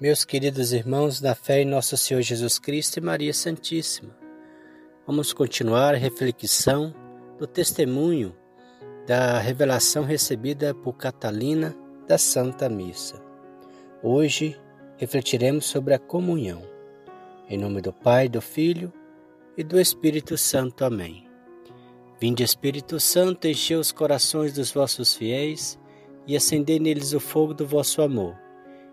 Meus queridos irmãos, na fé em nosso Senhor Jesus Cristo e Maria Santíssima, vamos continuar a reflexão do testemunho da revelação recebida por Catalina da Santa Missa. Hoje refletiremos sobre a comunhão. Em nome do Pai, do Filho e do Espírito Santo. Amém. Vinde, Espírito Santo, enchei os corações dos vossos fiéis e acendei neles o fogo do vosso amor.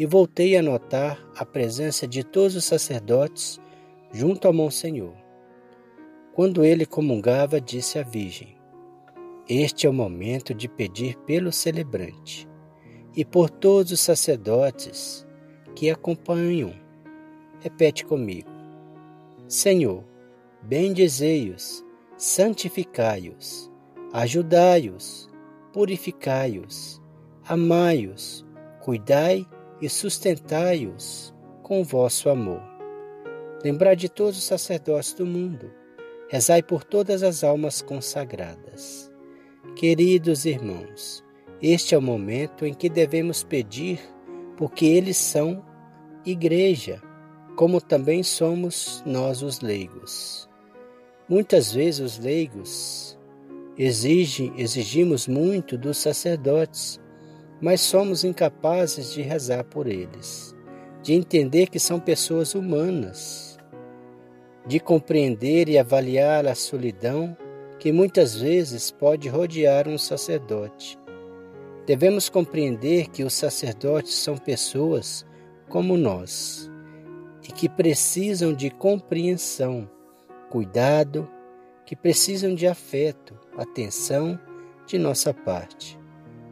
e voltei a notar a presença de todos os sacerdotes junto a Monsenhor. Quando ele comungava, disse à Virgem: Este é o momento de pedir pelo celebrante e por todos os sacerdotes que acompanham. Repete comigo: Senhor, bendizei-os, santificai-os, ajudai-os, purificai-os, amai-os, cuidai e sustentai-os com vosso amor. Lembrai de todos os sacerdotes do mundo, rezai por todas as almas consagradas. Queridos irmãos, este é o momento em que devemos pedir, porque eles são igreja, como também somos nós os leigos. Muitas vezes os leigos exigem, exigimos muito dos sacerdotes, mas somos incapazes de rezar por eles, de entender que são pessoas humanas, de compreender e avaliar a solidão que muitas vezes pode rodear um sacerdote. Devemos compreender que os sacerdotes são pessoas como nós e que precisam de compreensão, cuidado, que precisam de afeto, atenção de nossa parte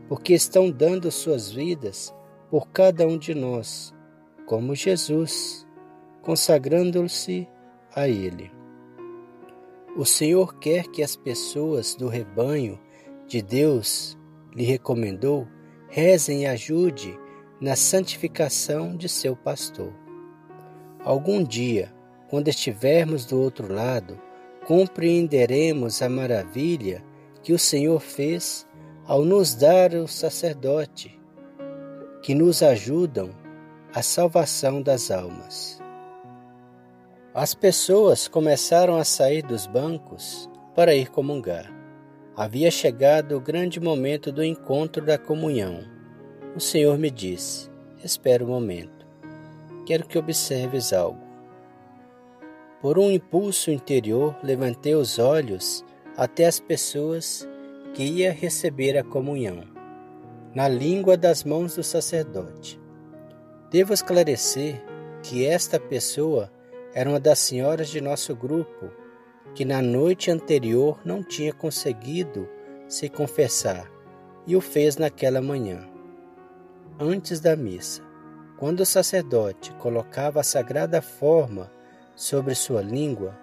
porque estão dando suas vidas por cada um de nós, como Jesus, consagrando-se a Ele. O Senhor quer que as pessoas do rebanho de Deus lhe recomendou rezem e ajude na santificação de seu pastor. Algum dia, quando estivermos do outro lado, compreenderemos a maravilha que o Senhor fez ao nos dar o sacerdote, que nos ajudam a salvação das almas. As pessoas começaram a sair dos bancos para ir comungar. Havia chegado o grande momento do encontro da comunhão. O Senhor me disse: Espera um momento. Quero que observes algo. Por um impulso interior, levantei os olhos até as pessoas ia receber a comunhão, na língua das mãos do sacerdote. Devo esclarecer que esta pessoa era uma das senhoras de nosso grupo que na noite anterior não tinha conseguido se confessar e o fez naquela manhã. Antes da missa, quando o sacerdote colocava a sagrada forma sobre sua língua,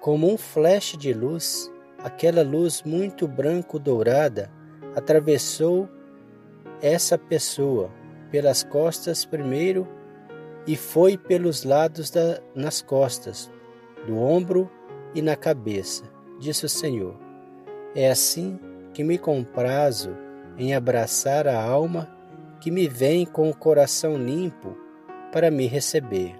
como um flash de luz, aquela luz muito branco-dourada atravessou essa pessoa pelas costas primeiro e foi pelos lados da, nas costas, do ombro e na cabeça, disse o Senhor. É assim que me comprazo em abraçar a alma que me vem com o coração limpo para me receber.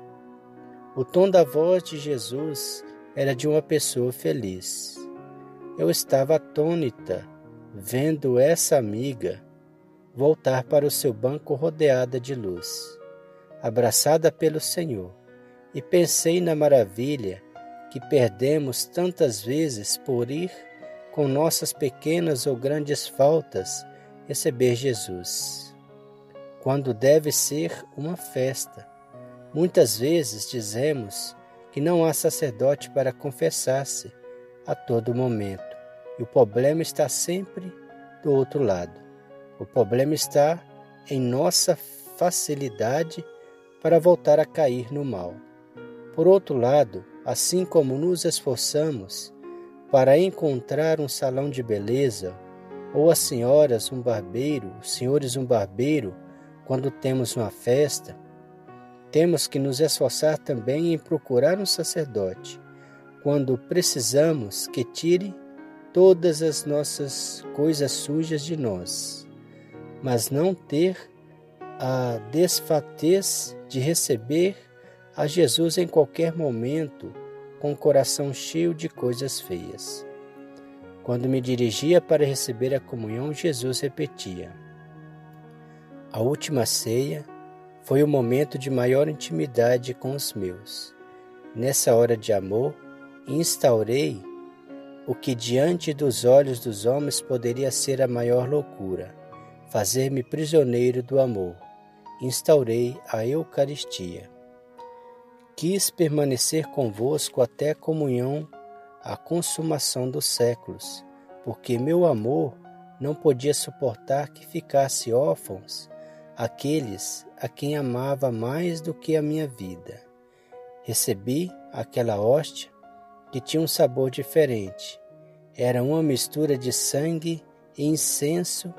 O tom da voz de Jesus era de uma pessoa feliz. Eu estava atônita, vendo essa amiga voltar para o seu banco rodeada de luz, abraçada pelo Senhor, e pensei na maravilha que perdemos tantas vezes por ir, com nossas pequenas ou grandes faltas, receber Jesus. Quando deve ser uma festa. Muitas vezes dizemos que não há sacerdote para confessar-se a todo momento. E o problema está sempre do outro lado. O problema está em nossa facilidade para voltar a cair no mal. Por outro lado, assim como nos esforçamos para encontrar um salão de beleza, ou as senhoras um barbeiro, os senhores um barbeiro, quando temos uma festa, temos que nos esforçar também em procurar um sacerdote, quando precisamos que tire todas as nossas coisas sujas de nós, mas não ter a desfatez de receber a Jesus em qualquer momento com o coração cheio de coisas feias. Quando me dirigia para receber a comunhão, Jesus repetia: A última ceia foi o momento de maior intimidade com os meus. Nessa hora de amor, instaurei o que diante dos olhos dos homens poderia ser a maior loucura, fazer-me prisioneiro do amor. Instaurei a Eucaristia. Quis permanecer convosco até a comunhão, a consumação dos séculos, porque meu amor não podia suportar que ficasse órfãos aqueles a quem amava mais do que a minha vida. Recebi aquela hóstia que tinha um sabor diferente. Era uma mistura de sangue e incenso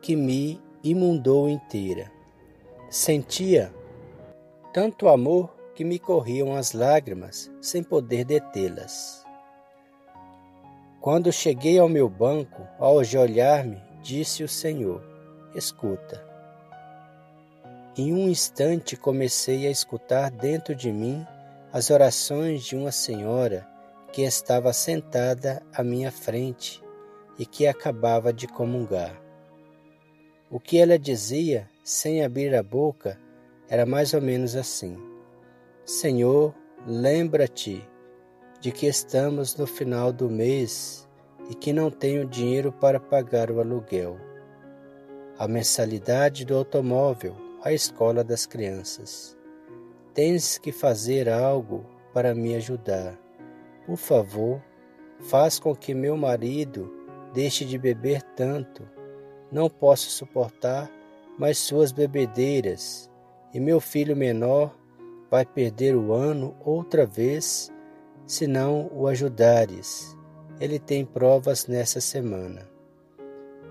que me imundou inteira. Sentia tanto amor que me corriam as lágrimas sem poder detê-las. Quando cheguei ao meu banco, ao olhar-me, disse o Senhor: Escuta. Em um instante comecei a escutar dentro de mim as orações de uma senhora que estava sentada à minha frente e que acabava de comungar. O que ela dizia, sem abrir a boca, era mais ou menos assim: Senhor, lembra-te de que estamos no final do mês e que não tenho dinheiro para pagar o aluguel, a mensalidade do automóvel, a escola das crianças. Tens que fazer algo para me ajudar. Por favor, faz com que meu marido deixe de beber tanto. Não posso suportar mais suas bebedeiras, e meu filho menor vai perder o ano outra vez se não o ajudares. Ele tem provas nessa semana.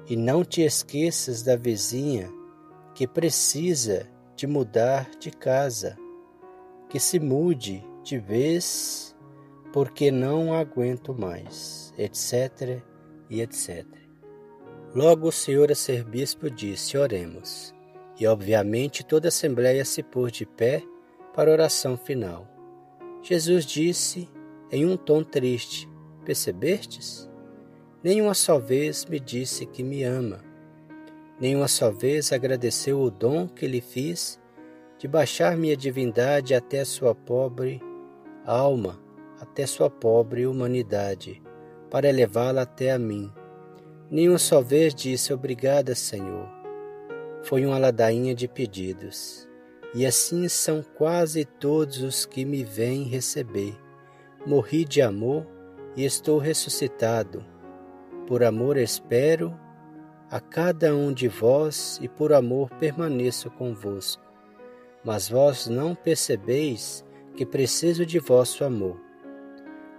E não te esqueças da vizinha que precisa de mudar de casa, que se mude de vez, porque não aguento mais, etc. e etc. Logo o senhor arcebispo disse: Oremos. E obviamente toda a assembleia se pôs de pé para a oração final. Jesus disse em um tom triste: Percebestes? Nenhuma só vez me disse que me ama Nenhuma só vez agradeceu o dom que lhe fiz de baixar minha divindade até sua pobre alma, até sua pobre humanidade, para elevá-la até a mim. Nenhuma só vez disse obrigada, Senhor. Foi uma ladainha de pedidos. E assim são quase todos os que me vêm receber. Morri de amor e estou ressuscitado. Por amor espero a cada um de vós e por amor permaneço convosco. Mas vós não percebeis que preciso de vosso amor.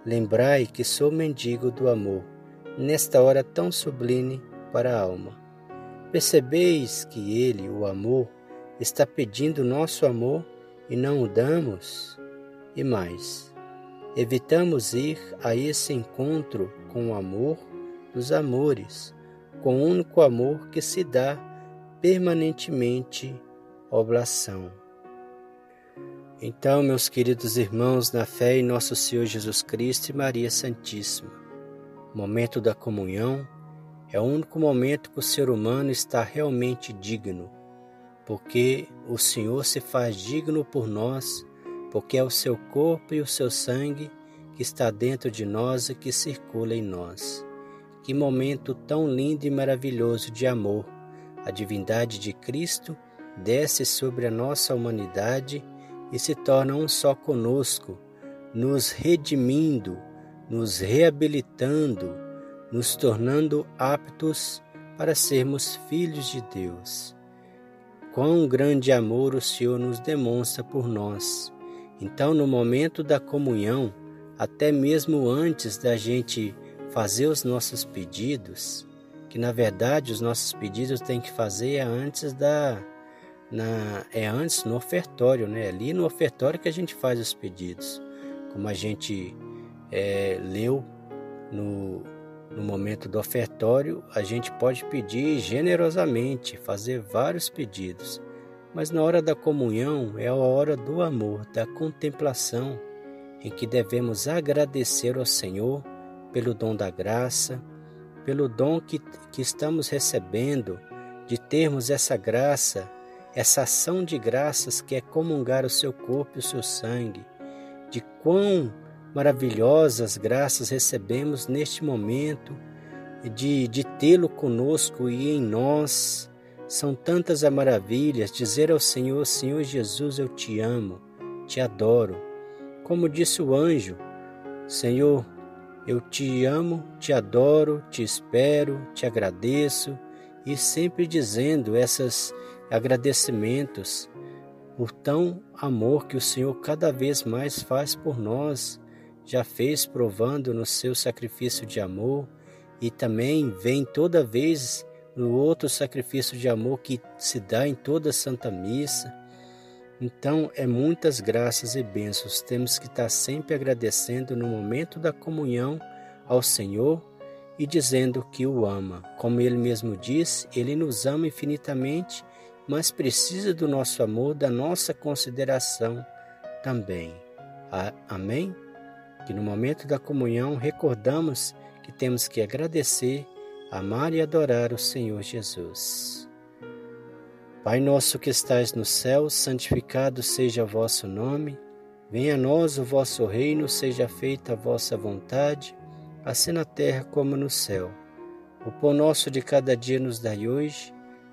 Lembrai que sou mendigo do amor, nesta hora tão sublime para a alma. Percebeis que Ele, o amor, está pedindo nosso amor e não o damos? E mais, evitamos ir a esse encontro com o amor dos amores com o único amor que se dá permanentemente oblação. Então, meus queridos irmãos, na fé em nosso Senhor Jesus Cristo e Maria Santíssima, o momento da comunhão é o único momento que o ser humano está realmente digno, porque o Senhor se faz digno por nós, porque é o seu corpo e o seu sangue que está dentro de nós e que circula em nós. Que momento tão lindo e maravilhoso de amor! A divindade de Cristo desce sobre a nossa humanidade e se torna um só conosco, nos redimindo, nos reabilitando, nos tornando aptos para sermos filhos de Deus. quão grande amor o Senhor nos demonstra por nós. Então, no momento da comunhão, até mesmo antes da gente fazer os nossos pedidos, que na verdade os nossos pedidos tem que fazer antes da na, é antes no ofertório, né? Ali no ofertório que a gente faz os pedidos, como a gente é, leu no, no momento do ofertório, a gente pode pedir generosamente, fazer vários pedidos. Mas na hora da comunhão é a hora do amor, da contemplação, em que devemos agradecer ao Senhor pelo dom da graça, pelo dom que, que estamos recebendo de termos essa graça, essa ação de graças que é comungar o seu corpo e o seu sangue, de quão maravilhosas graças recebemos neste momento de, de tê-lo conosco e em nós. São tantas as maravilhas dizer ao Senhor: Senhor Jesus, eu te amo, te adoro. Como disse o anjo: Senhor, eu te amo, te adoro, te espero, te agradeço e sempre dizendo esses agradecimentos por tão amor que o Senhor cada vez mais faz por nós já fez provando no seu sacrifício de amor e também vem toda vez no outro sacrifício de amor que se dá em toda Santa Missa. Então, é muitas graças e bênçãos. Temos que estar sempre agradecendo no momento da comunhão ao Senhor e dizendo que o ama. Como ele mesmo disse, ele nos ama infinitamente, mas precisa do nosso amor, da nossa consideração também. Amém? que no momento da comunhão recordamos que temos que agradecer, amar e adorar o Senhor Jesus. Pai nosso que estais no céu, santificado seja o vosso nome. Venha a nós o vosso reino, seja feita a vossa vontade, assim na terra como no céu. O pão nosso de cada dia nos dai hoje.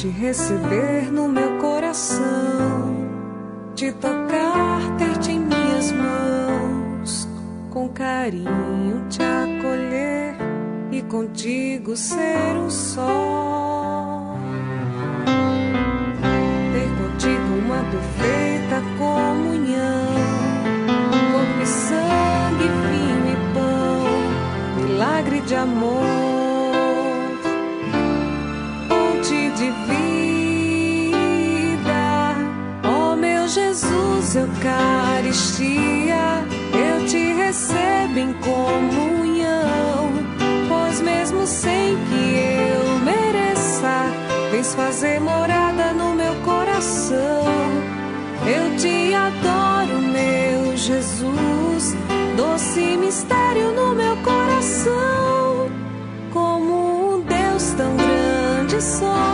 Te receber no meu coração, te tocar, ter-te em minhas mãos, com carinho te acolher e contigo ser um só. Ter contigo uma perfeita comunhão, corpo e sangue, vinho e pão, milagre de amor de vida. Ó oh, meu Jesus, Eucaristia, eu te recebo em comunhão, pois mesmo sem que eu mereça, vens fazer morada no meu coração. Eu te adoro, meu Jesus, doce mistério no meu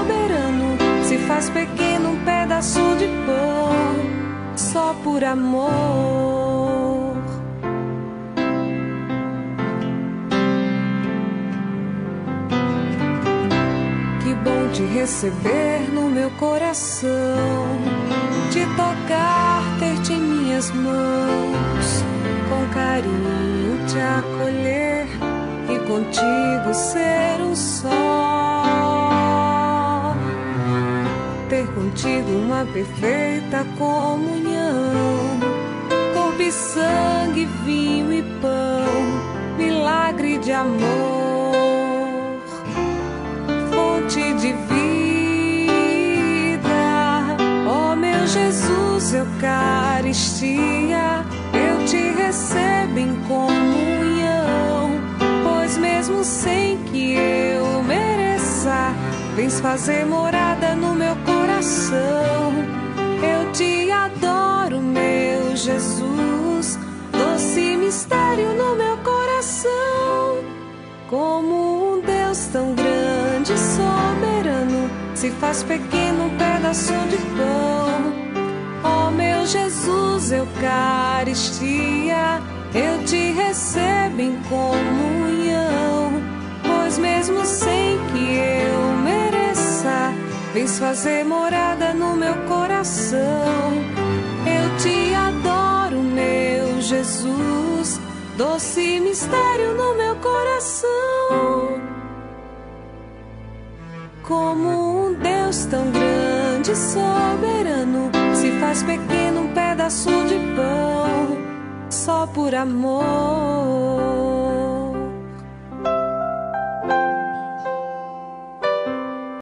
sobre faz pequeno um pedaço de pão só por amor. Que bom te receber no meu coração, te tocar, ter-te em minhas mãos, com carinho te acolher e contigo ser um só ter contigo uma perfeita comunhão. Corpo e sangue, vinho e pão, milagre de amor, fonte de vida. Ó oh, meu Jesus, Eucaristia, eu te recebo em comunhão, pois mesmo sem que eu vens fazer morada no meu coração. Eu te adoro, meu Jesus, doce mistério no meu coração. Como um Deus tão grande e soberano se faz pequeno um pedaço de pão. Oh, meu Jesus, Eucaristia, eu te recebo em comunhão, pois mesmo sem que eu vens fazer morada no meu coração. Eu te adoro, meu Jesus, doce mistério no meu coração. Como um Deus tão grande e soberano se faz pequeno um pedaço de pão só por amor.